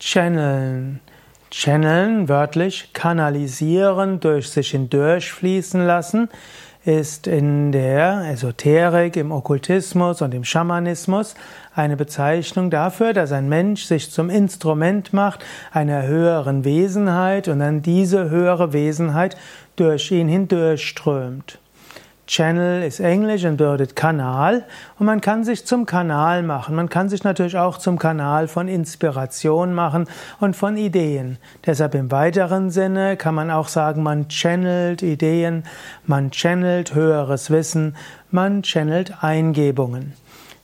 Channeln. Channeln, wörtlich kanalisieren, durch sich hindurchfließen lassen, ist in der Esoterik, im Okkultismus und im Schamanismus eine Bezeichnung dafür, dass ein Mensch sich zum Instrument macht einer höheren Wesenheit und dann diese höhere Wesenheit durch ihn hindurchströmt. Channel ist Englisch und bedeutet Kanal und man kann sich zum Kanal machen. Man kann sich natürlich auch zum Kanal von Inspiration machen und von Ideen. Deshalb im weiteren Sinne kann man auch sagen, man channelt Ideen, man channelt höheres Wissen, man channelt Eingebungen.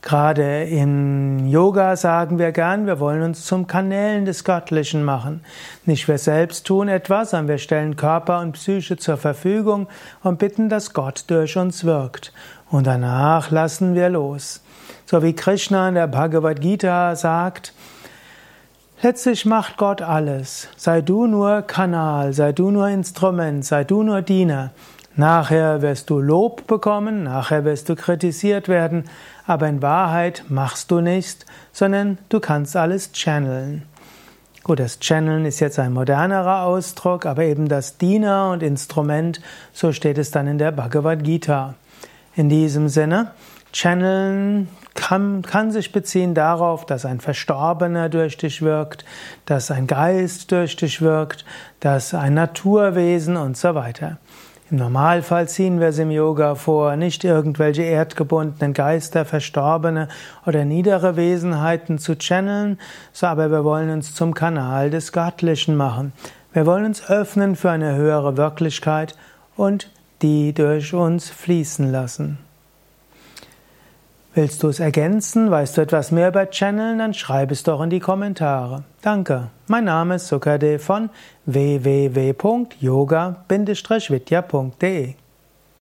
Gerade im Yoga sagen wir gern, wir wollen uns zum Kanälen des Göttlichen machen. Nicht wir selbst tun etwas, sondern wir stellen Körper und Psyche zur Verfügung und bitten, dass Gott durch uns wirkt. Und danach lassen wir los. So wie Krishna in der Bhagavad Gita sagt, Letztlich macht Gott alles. Sei du nur Kanal, sei du nur Instrument, sei du nur Diener. Nachher wirst du Lob bekommen, nachher wirst du kritisiert werden, aber in Wahrheit machst du nichts, sondern du kannst alles channeln. Gut, das Channeln ist jetzt ein modernerer Ausdruck, aber eben das Diener und Instrument, so steht es dann in der Bhagavad Gita. In diesem Sinne, Channeln kann, kann sich beziehen darauf, dass ein Verstorbener durch dich wirkt, dass ein Geist durch dich wirkt, dass ein Naturwesen und so weiter. Im Normalfall ziehen wir es im Yoga vor, nicht irgendwelche erdgebundenen Geister, Verstorbene oder niedere Wesenheiten zu channeln, so aber wir wollen uns zum Kanal des Göttlichen machen. Wir wollen uns öffnen für eine höhere Wirklichkeit und die durch uns fließen lassen. Willst du es ergänzen? Weißt du etwas mehr über Channeln? Dann schreib es doch in die Kommentare. Danke. Mein Name ist Sukade von www.yoga-vidya.de